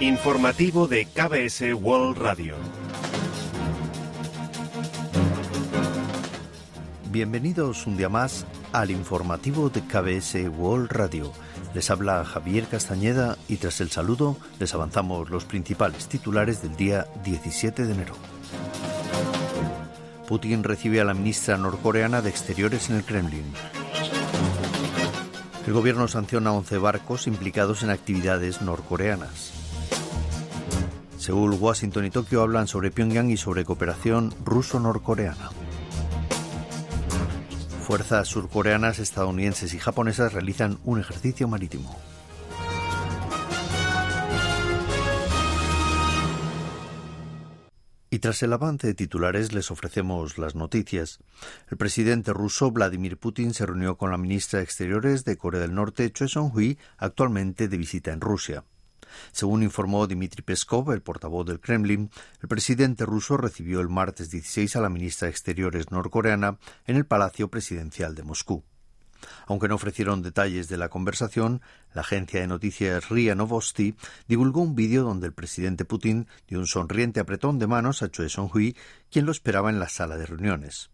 Informativo de KBS World Radio. Bienvenidos un día más al informativo de KBS World Radio. Les habla Javier Castañeda y tras el saludo les avanzamos los principales titulares del día 17 de enero. Putin recibe a la ministra norcoreana de Exteriores en el Kremlin. El gobierno sanciona 11 barcos implicados en actividades norcoreanas. Seúl, Washington y Tokio hablan sobre Pyongyang y sobre cooperación ruso-norcoreana. Fuerzas surcoreanas, estadounidenses y japonesas realizan un ejercicio marítimo. Y tras el avance de titulares les ofrecemos las noticias. El presidente ruso Vladimir Putin se reunió con la ministra de Exteriores de Corea del Norte, Choi Song-hui, actualmente de visita en Rusia. Según informó Dmitry Peskov, el portavoz del Kremlin, el presidente ruso recibió el martes 16 a la ministra de Exteriores norcoreana en el Palacio Presidencial de Moscú. Aunque no ofrecieron detalles de la conversación, la agencia de noticias RIA Novosti divulgó un vídeo donde el presidente Putin dio un sonriente apretón de manos a Choi Song-hui, quien lo esperaba en la sala de reuniones.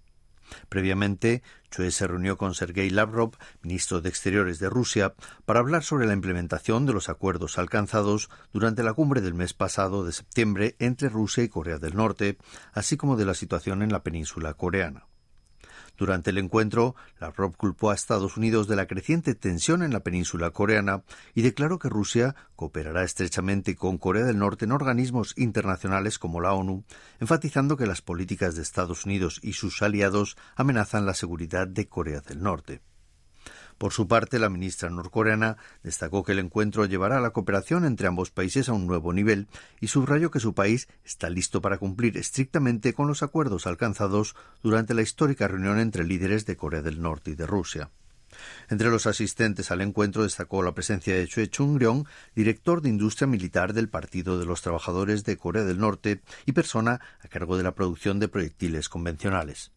Previamente, Choi se reunió con Sergei Lavrov, ministro de Exteriores de Rusia, para hablar sobre la implementación de los acuerdos alcanzados durante la cumbre del mes pasado de septiembre entre Rusia y Corea del Norte, así como de la situación en la península coreana. Durante el encuentro, Lavrov culpó a Estados Unidos de la creciente tensión en la península coreana y declaró que Rusia cooperará estrechamente con Corea del Norte en organismos internacionales como la ONU, enfatizando que las políticas de Estados Unidos y sus aliados amenazan la seguridad de Corea del Norte. Por su parte, la ministra norcoreana destacó que el encuentro llevará la cooperación entre ambos países a un nuevo nivel y subrayó que su país está listo para cumplir estrictamente con los acuerdos alcanzados durante la histórica reunión entre líderes de Corea del Norte y de Rusia. Entre los asistentes al encuentro destacó la presencia de Choi Chung-ryong, director de industria militar del Partido de los Trabajadores de Corea del Norte y persona a cargo de la producción de proyectiles convencionales.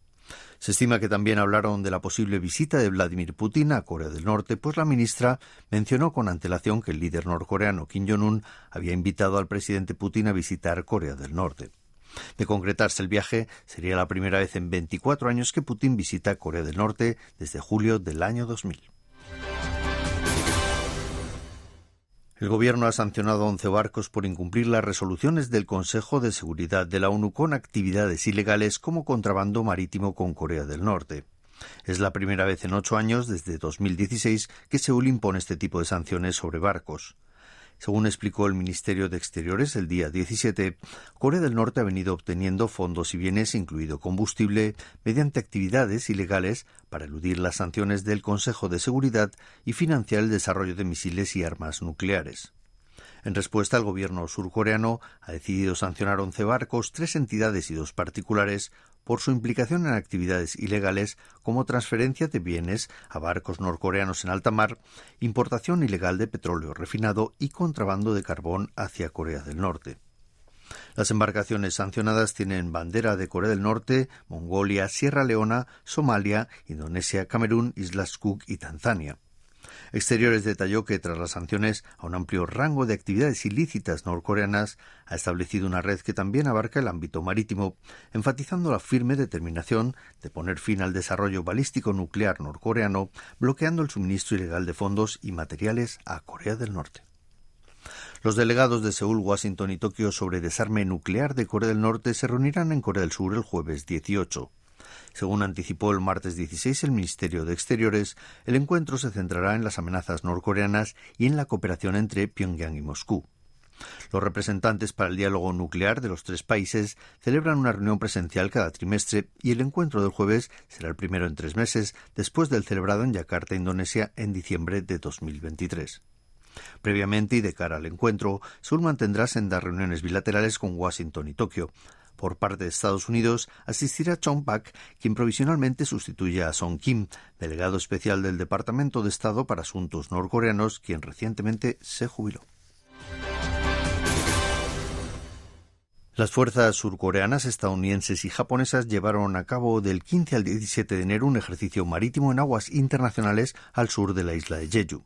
Se estima que también hablaron de la posible visita de Vladimir Putin a Corea del Norte, pues la ministra mencionó con antelación que el líder norcoreano Kim Jong-un había invitado al presidente Putin a visitar Corea del Norte. De concretarse el viaje, sería la primera vez en 24 años que Putin visita Corea del Norte desde julio del año 2000. El Gobierno ha sancionado a 11 barcos por incumplir las resoluciones del Consejo de Seguridad de la ONU con actividades ilegales como contrabando marítimo con Corea del Norte. Es la primera vez en ocho años, desde 2016, que Seúl impone este tipo de sanciones sobre barcos. Según explicó el Ministerio de Exteriores el día 17, Corea del Norte ha venido obteniendo fondos y bienes, incluido combustible, mediante actividades ilegales para eludir las sanciones del Consejo de Seguridad y financiar el desarrollo de misiles y armas nucleares. En respuesta, el gobierno surcoreano ha decidido sancionar 11 barcos, tres entidades y dos particulares por su implicación en actividades ilegales como transferencia de bienes a barcos norcoreanos en alta mar, importación ilegal de petróleo refinado y contrabando de carbón hacia Corea del Norte. Las embarcaciones sancionadas tienen bandera de Corea del Norte, Mongolia, Sierra Leona, Somalia, Indonesia, Camerún, Islas Cook y Tanzania. Exteriores detalló que tras las sanciones a un amplio rango de actividades ilícitas norcoreanas, ha establecido una red que también abarca el ámbito marítimo, enfatizando la firme determinación de poner fin al desarrollo balístico nuclear norcoreano, bloqueando el suministro ilegal de fondos y materiales a Corea del Norte. Los delegados de Seúl, Washington y Tokio sobre desarme nuclear de Corea del Norte se reunirán en Corea del Sur el jueves 18. Según anticipó el martes 16 el Ministerio de Exteriores, el encuentro se centrará en las amenazas norcoreanas y en la cooperación entre Pyongyang y Moscú. Los representantes para el diálogo nuclear de los tres países celebran una reunión presencial cada trimestre y el encuentro del jueves será el primero en tres meses después del celebrado en Yakarta, Indonesia, en diciembre de 2023. Previamente y de cara al encuentro, Seúl mantendrá sendas reuniones bilaterales con Washington y Tokio, por parte de Estados Unidos asistirá Chong Pak, quien provisionalmente sustituye a Song Kim, delegado especial del Departamento de Estado para Asuntos Norcoreanos, quien recientemente se jubiló. Las fuerzas surcoreanas, estadounidenses y japonesas llevaron a cabo del 15 al 17 de enero un ejercicio marítimo en aguas internacionales al sur de la isla de Jeju.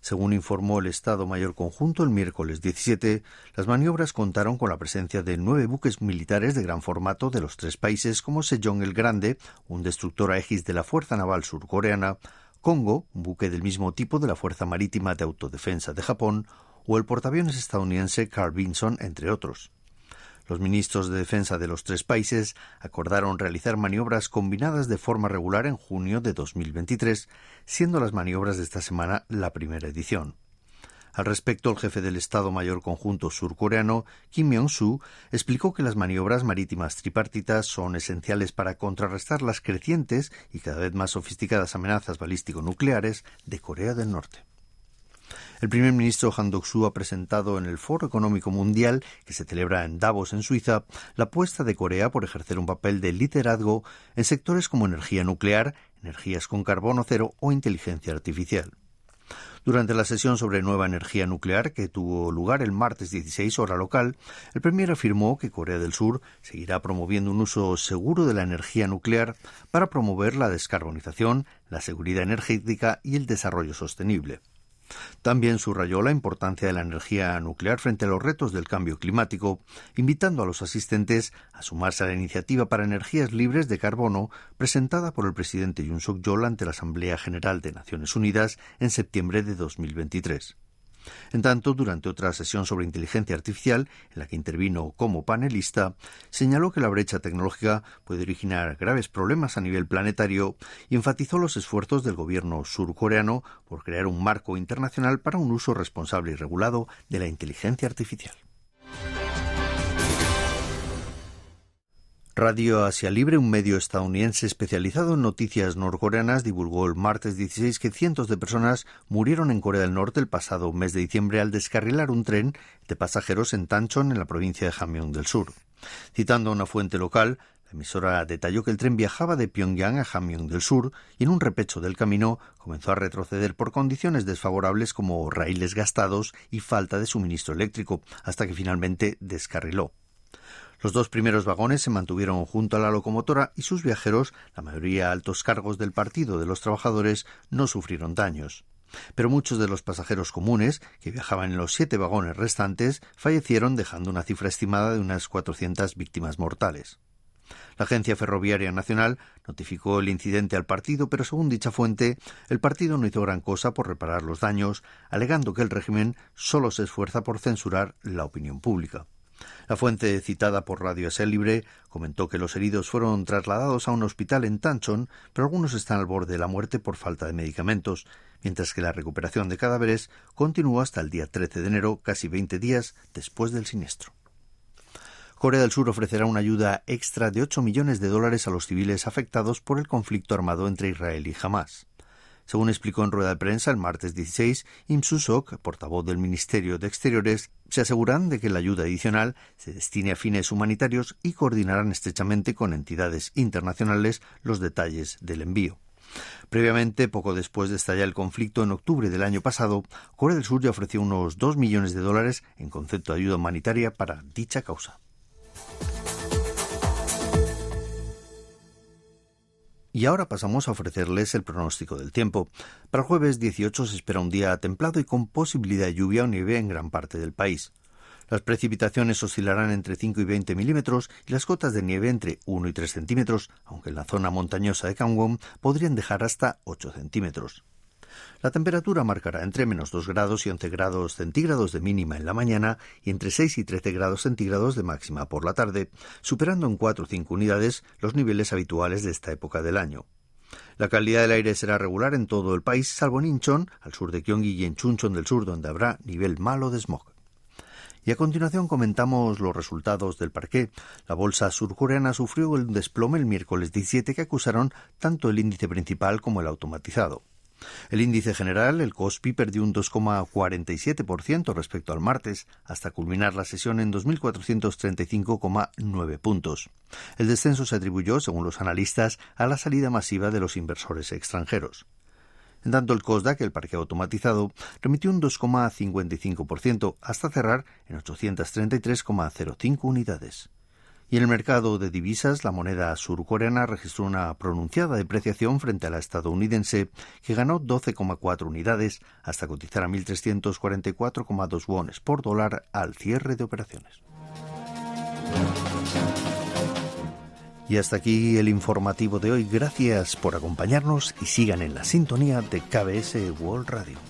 Según informó el Estado Mayor Conjunto el miércoles 17, las maniobras contaron con la presencia de nueve buques militares de gran formato de los tres países como Sejong el Grande, un destructor a X de la Fuerza Naval Surcoreana, Congo, un buque del mismo tipo de la Fuerza Marítima de Autodefensa de Japón, o el portaaviones estadounidense Carl Vinson, entre otros. Los ministros de defensa de los tres países acordaron realizar maniobras combinadas de forma regular en junio de 2023, siendo las maniobras de esta semana la primera edición. Al respecto, el jefe del Estado Mayor Conjunto surcoreano, Kim Myong-soo, explicó que las maniobras marítimas tripartitas son esenciales para contrarrestar las crecientes y cada vez más sofisticadas amenazas balístico-nucleares de Corea del Norte. El primer ministro Han Dok-soo ha presentado en el Foro Económico Mundial, que se celebra en Davos, en Suiza, la apuesta de Corea por ejercer un papel de liderazgo en sectores como energía nuclear, energías con carbono cero o inteligencia artificial. Durante la sesión sobre nueva energía nuclear que tuvo lugar el martes 16 hora local, el Premier afirmó que Corea del Sur seguirá promoviendo un uso seguro de la energía nuclear para promover la descarbonización, la seguridad energética y el desarrollo sostenible. También subrayó la importancia de la energía nuclear frente a los retos del cambio climático, invitando a los asistentes a sumarse a la iniciativa para energías libres de carbono presentada por el presidente Yoon Suk-yeol ante la Asamblea General de Naciones Unidas en septiembre de 2023. En tanto, durante otra sesión sobre inteligencia artificial, en la que intervino como panelista, señaló que la brecha tecnológica puede originar graves problemas a nivel planetario y enfatizó los esfuerzos del gobierno surcoreano por crear un marco internacional para un uso responsable y regulado de la inteligencia artificial. Radio Asia Libre, un medio estadounidense especializado en noticias norcoreanas, divulgó el martes 16 que cientos de personas murieron en Corea del Norte el pasado mes de diciembre al descarrilar un tren de pasajeros en Tanchon, en la provincia de Hamgyong del Sur. Citando a una fuente local, la emisora detalló que el tren viajaba de Pyongyang a Hamgyong del Sur y en un repecho del camino comenzó a retroceder por condiciones desfavorables como raíles gastados y falta de suministro eléctrico, hasta que finalmente descarriló. Los dos primeros vagones se mantuvieron junto a la locomotora y sus viajeros, la mayoría altos cargos del Partido de los Trabajadores, no sufrieron daños. Pero muchos de los pasajeros comunes, que viajaban en los siete vagones restantes, fallecieron dejando una cifra estimada de unas 400 víctimas mortales. La Agencia Ferroviaria Nacional notificó el incidente al partido, pero según dicha fuente, el partido no hizo gran cosa por reparar los daños, alegando que el régimen solo se esfuerza por censurar la opinión pública. La fuente citada por Radio Asia Libre comentó que los heridos fueron trasladados a un hospital en Tanchon, pero algunos están al borde de la muerte por falta de medicamentos, mientras que la recuperación de cadáveres continuó hasta el día 13 de enero, casi 20 días después del siniestro. Corea del Sur ofrecerá una ayuda extra de 8 millones de dólares a los civiles afectados por el conflicto armado entre Israel y Hamas. Según explicó en rueda de prensa el martes 16, Im Susok, portavoz del Ministerio de Exteriores, se aseguran de que la ayuda adicional se destine a fines humanitarios y coordinarán estrechamente con entidades internacionales los detalles del envío. Previamente, poco después de estallar el conflicto en octubre del año pasado, Corea del Sur ya ofreció unos 2 millones de dólares en concepto de ayuda humanitaria para dicha causa. Y ahora pasamos a ofrecerles el pronóstico del tiempo. Para jueves 18 se espera un día templado y con posibilidad de lluvia o nieve en gran parte del país. Las precipitaciones oscilarán entre 5 y 20 milímetros y las cotas de nieve entre 1 y 3 centímetros, aunque en la zona montañosa de Kangwon podrían dejar hasta 8 centímetros. La temperatura marcará entre menos 2 grados y 11 grados centígrados de mínima en la mañana y entre 6 y 13 grados centígrados de máxima por la tarde, superando en 4 o 5 unidades los niveles habituales de esta época del año. La calidad del aire será regular en todo el país, salvo en Incheon, al sur de Gyeonggi y en Chuncheon del sur, donde habrá nivel malo de smog. Y a continuación comentamos los resultados del parqué. La bolsa surcoreana sufrió un desplome el miércoles 17 que acusaron tanto el índice principal como el automatizado. El índice general, el COSPI, perdió un 2,47% respecto al martes, hasta culminar la sesión en 2.435,9 puntos. El descenso se atribuyó, según los analistas, a la salida masiva de los inversores extranjeros. En tanto, el COSDAC, el parque automatizado, remitió un 2,55% hasta cerrar en 833,05 unidades. Y el mercado de divisas, la moneda surcoreana registró una pronunciada depreciación frente a la estadounidense, que ganó 12,4 unidades hasta cotizar a 1.344,2 wones por dólar al cierre de operaciones. Y hasta aquí el informativo de hoy. Gracias por acompañarnos y sigan en la sintonía de KBS World Radio.